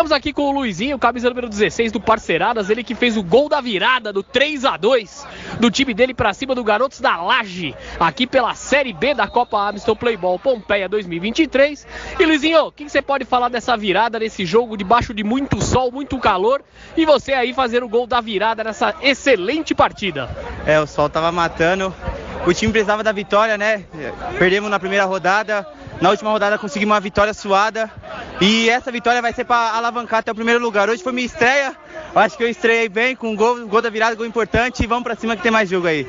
Estamos aqui com o Luizinho, camisa número 16 do Parceiradas, ele que fez o gol da virada do 3 a 2 do time dele para cima do Garotos da Laje, aqui pela Série B da Copa Amiston Playball Pompeia 2023. E Luizinho, o que, você pode falar dessa virada, nesse jogo debaixo de muito sol, muito calor, e você aí fazer o gol da virada nessa excelente partida? É, o sol tava matando, o time precisava da vitória, né? Perdemos na primeira rodada, na última rodada conseguimos uma vitória suada. E essa vitória vai ser para alavancar até o primeiro lugar. Hoje foi minha estreia. Acho que eu estreiei bem com um gol, gol da virada, gol importante. E vamos para cima que tem mais jogo aí.